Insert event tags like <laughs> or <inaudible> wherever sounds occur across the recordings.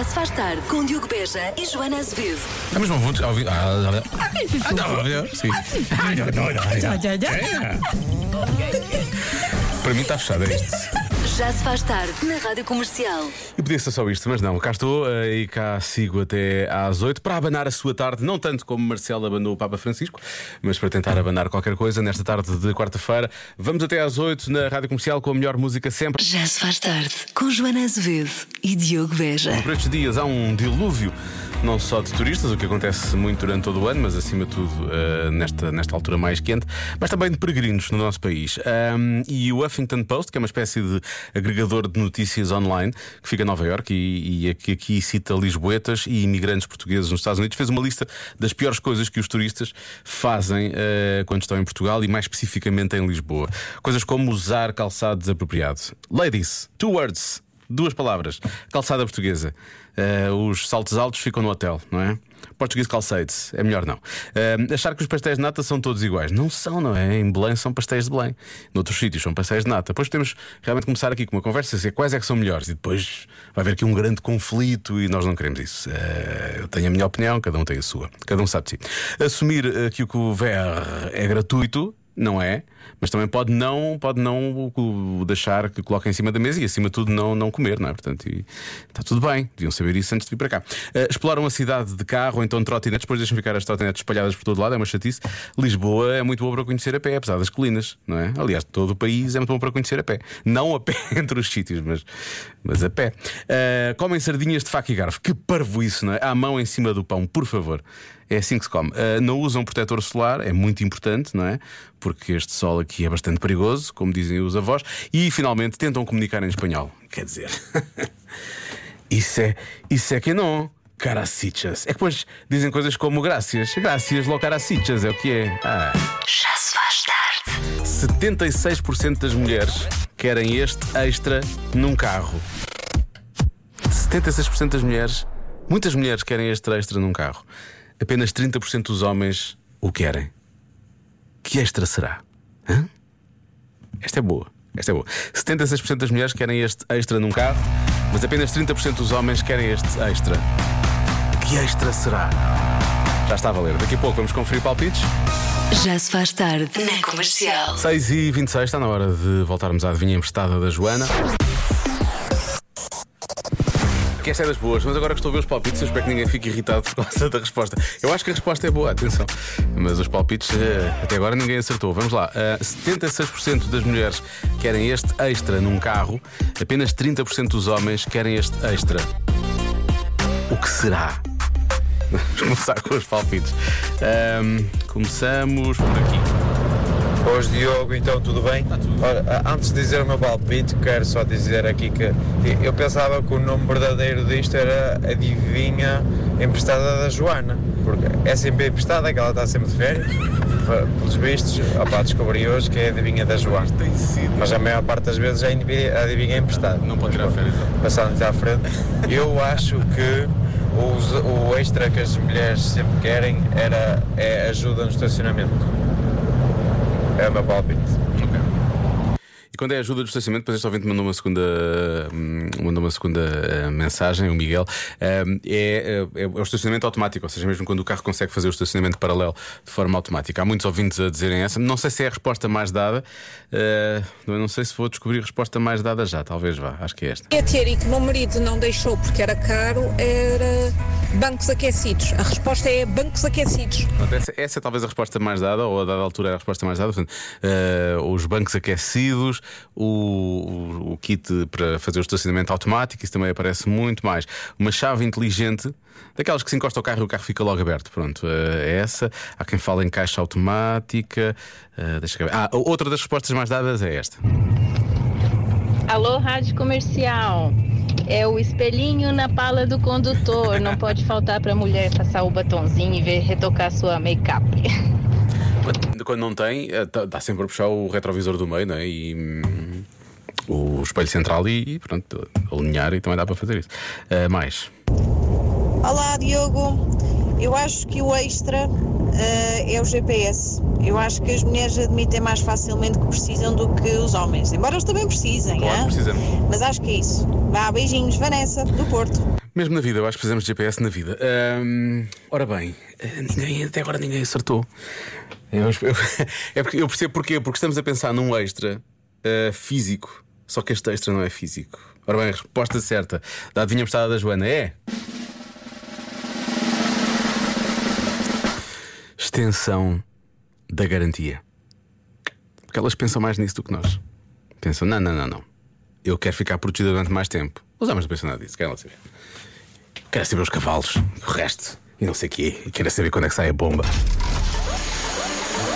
Já se faz tarde com Diogo Beja e Joana Azevedo. Estamos não juntos ao vivo. Ah, ah, ah, ah. Ah. Para mim está fechado, é isto. Já se faz tarde na Rádio Comercial. E podia ser só isto, mas não. Cá estou eh, e cá sigo até às 8 para abanar a sua tarde, não tanto como Marcelo abanou o Papa Francisco, mas para tentar abanar qualquer coisa nesta tarde de quarta-feira. Vamos até às 8 na Rádio Comercial com a melhor música sempre. Já se faz tarde com Joana Azevedo e Diogo Beja. Por estes dias há um dilúvio não só de turistas, o que acontece muito durante todo o ano, mas acima de tudo uh, nesta, nesta altura mais quente, mas também de peregrinos no nosso país. Um, e o Huffington Post, que é uma espécie de agregador de notícias online, que fica em Nova York e, e aqui, aqui cita lisboetas e imigrantes portugueses nos Estados Unidos, fez uma lista das piores coisas que os turistas fazem uh, quando estão em Portugal e mais especificamente em Lisboa. Coisas como usar calçado desapropriado. Ladies, two words duas palavras. Calçada portuguesa. Uh, os saltos altos ficam no hotel, não é? Português calcetes, é melhor não. Uh, achar que os pastéis de nata são todos iguais. Não são, não é? Em Belém são pastéis de Belém. Noutros sítios são pastéis de nata. Depois temos realmente começar aqui com uma conversa, dizer quais é que são melhores. E depois vai haver aqui um grande conflito e nós não queremos isso. Uh, eu tenho a minha opinião, cada um tem a sua. Cada um sabe de si. Assumir uh, que o VR é gratuito não é, mas também pode não, pode não deixar que coloque em cima da mesa e acima de tudo não, não comer, não é? Portanto, está tudo bem, deviam saber isso antes de vir para cá. Uh, exploram a cidade de carro então trotinetes, depois deixam ficar as trotinetes espalhadas por todo lado, é uma chatice. Lisboa é muito boa para conhecer a pé, apesar das colinas, não é? Aliás, todo o país é muito bom para conhecer a pé. Não a pé <laughs> entre os sítios, mas, mas a pé. Uh, comem sardinhas de faca e garfo, que parvo isso, não é? À mão em cima do pão, por favor. É assim que se come. Uh, não usam protetor solar, é muito importante, não é? Porque este sol aqui é bastante perigoso, como dizem os avós. E finalmente tentam comunicar em espanhol. Quer dizer, <laughs> isso é, isso é que não. Caracichas. É que depois dizem coisas como graças. Graças, lo caracichas, é o que é. Ah. Já se faz tarde. 76% das mulheres querem este extra num carro. 76% das mulheres, muitas mulheres querem este extra num carro apenas 30% dos homens o querem. Que extra será? Hã? Esta é boa. Esta é boa. 76% das mulheres querem este extra num carro, mas apenas 30% dos homens querem este extra. Que extra será? Já está a valer. Daqui a pouco vamos conferir palpites. Já se faz tarde na comercial. 6 e 26 está na hora de voltarmos à adivinha emprestada da Joana. Que esta é das boas, mas agora que estou a ver os palpites, eu espero que ninguém fique irritado por causa da resposta. Eu acho que a resposta é boa, atenção. Mas os palpites, eh, até agora ninguém acertou. Vamos lá. 76% eh, das mulheres querem este extra num carro, apenas 30% dos homens querem este extra. O que será? <laughs> Vamos começar com os palpites. Um, começamos por aqui. Boas Diogo, então tudo bem? Tá tudo. Ora, antes de dizer o meu palpite, quero só dizer aqui que eu pensava que o nome verdadeiro disto era Adivinha Emprestada da Joana, porque é sempre emprestada, que ela está sempre de férias. Pelos vistos, opa, descobri hoje que é Adivinha da Joana. Tem sido. Mas a maior parte das vezes é Adivinha Emprestada. Não pode tirar férias. Passando à frente, eu acho que o, o extra que as mulheres sempre querem era, é ajuda no estacionamento é o meu palpite. E quando é ajuda do estacionamento, depois este ouvinte mandou uma segunda, hum, uma segunda uh, mensagem, o Miguel, uh, é, é, é, o estacionamento automático, ou seja, mesmo quando o carro consegue fazer o estacionamento paralelo de forma automática. Há muitos ouvintes a dizerem essa, não sei se é a resposta mais dada, uh, não sei se vou descobrir a resposta mais dada já, talvez vá, acho que é esta. E a teoria que o meu marido não deixou porque era caro era bancos aquecidos. A resposta é bancos aquecidos. Essa, essa, é talvez a resposta mais dada, ou a dada altura é a resposta mais dada. Portanto, os bancos aquecidos, o, o, o, kit para fazer o estacionamento automático, isso também aparece muito mais. Uma chave inteligente. Daquelas que se encosta ao carro e o carro fica logo aberto. Pronto, uh, é essa. Há quem fala em caixa automática. Uh, deixa eu ver. Ah, outra das respostas mais dadas é esta. Alô, Rádio Comercial. É o espelhinho na pala do condutor. Não pode faltar para a mulher passar o batonzinho e ver retocar sua make-up. Quando não tem, eh, tá, dá sempre a puxar o retrovisor do meio, não é? E hum, o espelho central e, e, pronto, alinhar e também dá para fazer isso. Uh, mais. Olá, Diogo. Eu acho que o extra uh, é o GPS. Eu acho que as mulheres admitem mais facilmente que precisam do que os homens. Embora eles também precisem, claro, precisamos. mas acho que é isso. Vá, beijinhos, Vanessa, do Porto. Mesmo na vida, eu acho que precisamos de GPS na vida. Ahm, ora bem, eh, ninguém, até agora ninguém acertou. Eu, eu- <laughs> é porque eu percebo porquê, porque estamos a pensar num extra eh, físico, só que este extra não é físico. Ora bem, a resposta certa da adivinha prestada da Joana é. Extensão da garantia. Porque elas pensam mais nisso do que nós. Pensam, não, não, não, não. Eu quero ficar protegida durante mais tempo. Os homens não pensam nada disso, querem lá saber. Quero saber os cavalos, o resto, e não sei o quê. E quero saber quando é que sai a bomba.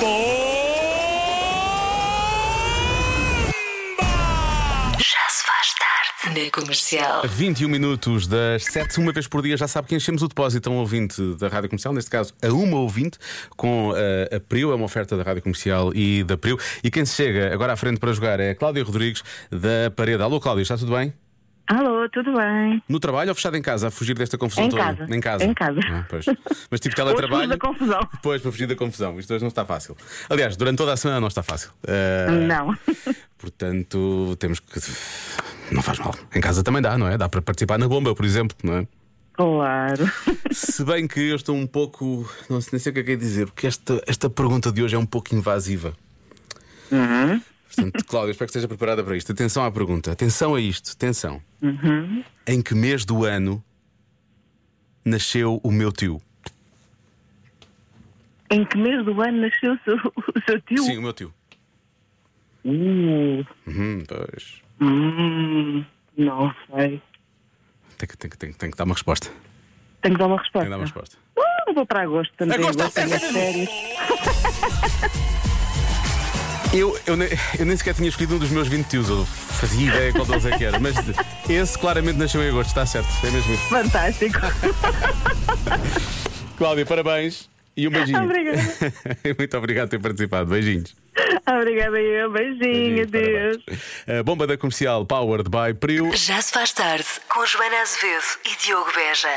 Já na comercial. A 21 minutos das 7, uma vez por dia, já sabe que enchemos o depósito a um ouvinte da Rádio Comercial, neste caso a uma ouvinte, com uh, a Prio, é uma oferta da Rádio Comercial e da Prio. E quem se chega agora à frente para jogar é a Cláudia Rodrigues, da Parede. Alô, Cláudia, está tudo bem? Alô, tudo bem? No trabalho ou fechado em casa, a fugir desta confusão Em toda? casa. Em casa. Em casa. Ah, pois. <laughs> Mas tipo teletrabalho. da confusão. <laughs> Pois, para fugir da confusão. Isto hoje não está fácil. Aliás, durante toda a semana não está fácil. Uh, Não. <laughs> Portanto, temos que. Não faz mal. Em casa também dá, não é? Dá para participar na bomba, por exemplo, não é? Claro. <laughs> Se bem que eu estou um pouco. Não sei nem sei o que é que é dizer, porque esta, esta pergunta de hoje é um pouco invasiva. Uhum. Portanto, Cláudia, espero que esteja preparada para isto. Atenção à pergunta. Atenção a isto. Atenção. Uhum. Em que mês do ano nasceu o meu tio? Em que mês do ano nasceu o seu, o seu tio? Sim, o meu tio. Uh, Uhum, pois. Hum, não sei. Tem que, tem, que, tem, que- tem que dar uma resposta. Tenho que dar uma Tem resposta. que dar uma resposta. Uh, vou para agosto também. Agosto, acerta! férias. Eu, eu, nem, eu nem sequer tinha escolhido um dos meus 20 tios, eu fazia ideia qual deles é que era, mas esse claramente nasceu em agosto, está certo, é mesmo isso. Fantástico. Cláudia, parabéns e um beijinho. Obrigada. <laughs> Muito obrigado por ter participado. Beijinhos. <laughs> Obrigada eu. Beijinho, Deus. A bomba da comercial Powered by Prio. Já se faz tarde com Joana Azevedo e Diogo Beja.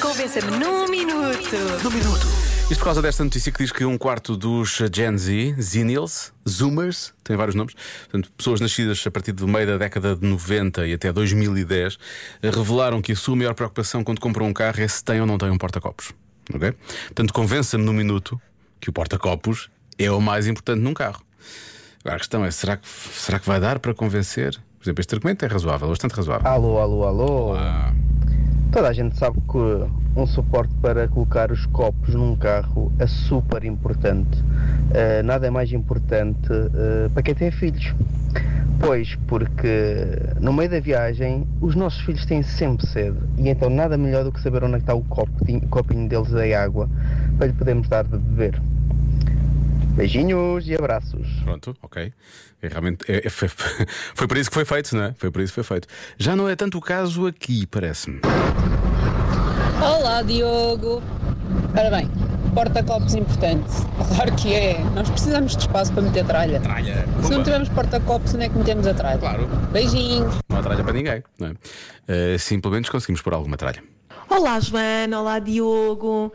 Convença-me num minuto. Num minuto. Isto por causa desta notícia que diz que um quarto dos Gen Z, Zennials, Zoomers, tem vários nomes, portanto, pessoas nascidas a partir do meio da década de 90 e até 2010, eh, revelaram que a sua maior preocupação quando compram um carro é se tem ou não tem um porta-copos. Ok? Portanto, convença-me no minuto que o porta-copos é o mais importante num carro. Agora a questão é: será que, será que vai dar para convencer? Por exemplo, este argumento é razoável, bastante razoável. Alô, alô, alô. Ah, Toda a gente sabe que um suporte para colocar os copos num carro é super importante. Eh, nada é mais importante eh, para quem tem filhos. Pois, porque no meio da viagem os nossos filhos têm sempre sede e então nada melhor do que saber onde é que está o copo, o copinho deles em água para lhe podermos dar de beber. Beijinhos e abraços. Pronto, ok. É, realmente é- é- foi, <laughs> foi para isso que foi feito, não é? Foi para isso que foi feito. Já não é tanto o caso aqui, parece-me. Olá, Diogo. Ora bem, porta-copos importante. Claro que é. Nós precisamos de espaço para meter tralha. Tralha. Se não tivermos porta-copos, onde é que metemos a tralha? Claro. Beijinhos. Não há tralha para ninguém, não é? Eh, simplesmente conseguimos pôr alguma tralha. Olá, Joana. Olá, Diogo.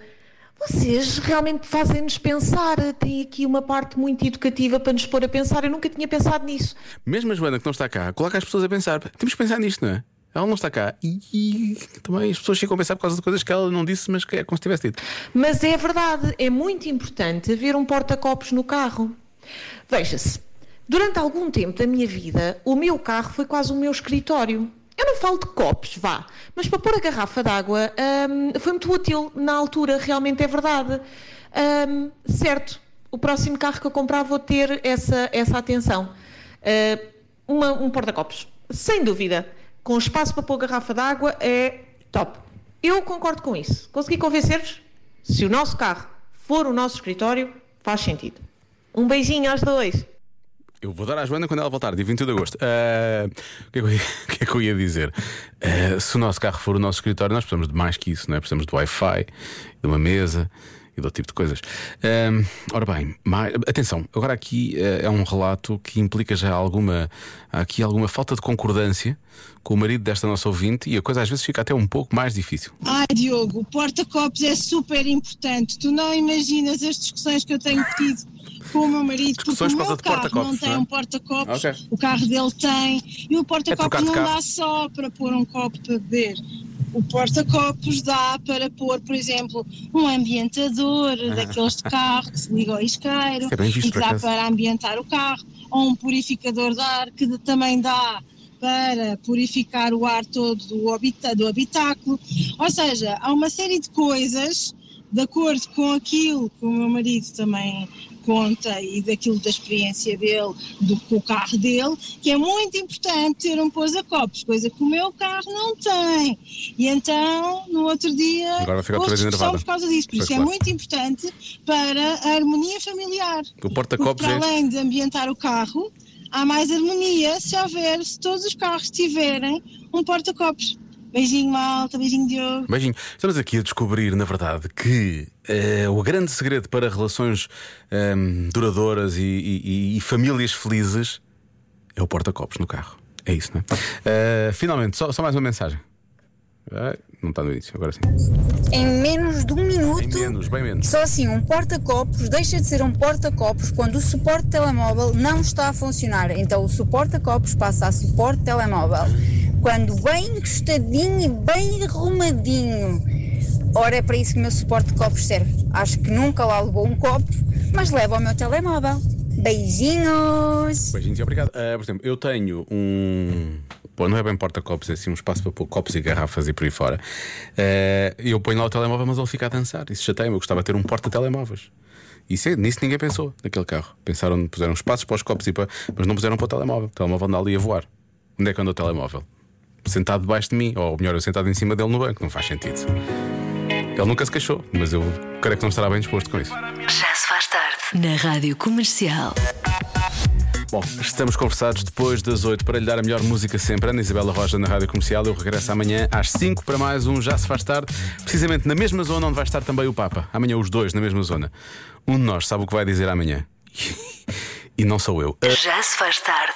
Vocês realmente fazem-nos pensar. Tem aqui uma parte muito educativa para nos pôr a pensar. Eu nunca tinha pensado nisso. Mesmo a Joana que não está cá, coloca as pessoas a pensar. Temos que pensar nisto, não é? Ela não está cá e, e também as pessoas ficam a pensar por causa de coisas que ela não disse, mas que é como se tivesse dito. Mas é verdade, é muito importante haver um porta-copos no carro. Veja-se, durante algum tempo da minha vida, o meu carro foi quase o meu escritório. Eu não falo de copos, vá, mas para pôr a garrafa d'água hum, foi muito útil na altura, realmente é verdade. Hum, certo, o próximo carro que eu comprar vou ter essa, essa atenção. Uh, uma- um porta-copos, sem dúvida. Com espaço para pôr garrafa d'água é top. Eu concordo com isso. Consegui convencer-vos? Se o nosso carro for o nosso escritório, faz sentido. Um beijinho aos dois. Eu vou dar à Joana quando ela voltar, dia 21 de agosto. Ah, o, que é que ia, <laughs> o que é que eu ia dizer? Ah, se o nosso carro for o nosso escritório, nós precisamos de mais que isso, não é? Precisamos de Wi-Fi, de uma mesa e outro tipo de coisas. Ah, ora bem, mais- atenção, agora aqui é um relato que implica já alguma, aqui alguma falta de concordância com o marido desta nossa ouvinte e a coisa às vezes fica até um pouco mais difícil. Ai, Diogo, o porta-copos é super importante. Tu não imaginas as discussões que eu tenho tido com o meu marido, porque o meu carro não tem não é? um porta-copos, Ok. o carro dele tem, e o porta-copos de não dá só para pôr um copo para beber. O porta-copos dá para pôr, por exemplo, um ambientador daqueles de carro que se liga ao isqueiro é visto, e que dá acaso. para ambientar o carro, ou um purificador de ar que também dá para purificar o ar todo do, habita do habitáculo. Ou seja, há uma série de coisas, de acordo com aquilo que o meu marido também conta e daquilo da experiência dele, do com o carro dele, que é muito importante ter um pousa-copos, coisa que o meu carro não tem. E então, no outro dia, Agora vai ficar outra vez enervada. por causa disso. Por isso é claro. muito importante para a harmonia familiar. O porta-copos Porque é. além de ambientar o carro, há mais harmonia se houver, se todos os carros tiverem um porta-copos. Beijinho, malta, beijinho, Diogo. Beijinho. Estamos aqui a descobrir, na verdade, que eh, o grande segredo para relações ehm, duradouras e, e- e famílias felizes é o porta-copos no carro. É isso, não é? Eh, finalmente, só, só mais uma mensagem. Ah, não está no início, agora sim. Em menos de um minuto. Em menos, bem menos. Só assim, um porta-copos deixa de ser um porta-copos quando o suporte telemóvel não está a funcionar. Então o suporta-copos passa a suporte telemóvel. Quando bem encostadinho e bem arrumadinho. Ora, é para isso que o meu suporte de copos serve. Acho que nunca lá levou um copo, mas leva ao meu telemóvel. Beijinhos! Beijinhos e obrigado. Ah, por exemplo, eu tenho um. Pô, não é bem porta-copos, é assim um espaço para pôr copos e garrafas e por aí fora. Ah, eu ponho lá o telemóvel, mas ele fica a dançar. Isso chateia-me. Eu gostava de ter um porta-telemóveis. Isso é, nisso ninguém pensou naquele carro. Pensaram, puseram espaços para os copos e para. Mas não puseram para o telemóvel. O telemóvel anda ali a voar. Onde é que anda o telemóvel? Sentado debaixo de mim, ou melhor, eu sentado em cima dele no banco. Não faz sentido. Ele nunca se queixou, mas eu creio que não estará bem disposto com isso. Já se faz tarde na Rádio Comercial. Bom, estamos conversados depois das 8 para lhe dar a melhor música sempre. Ana Isabela Roja na Rádio Comercial. Eu regresso amanhã às 5 para mais um Já Se Faz Tarde, precisamente na mesma zona onde vai estar também o Papa. Amanhã os dois na mesma zona. Um de nós sabe o que vai dizer amanhã. <laughs> e não sou eu. Já se faz tarde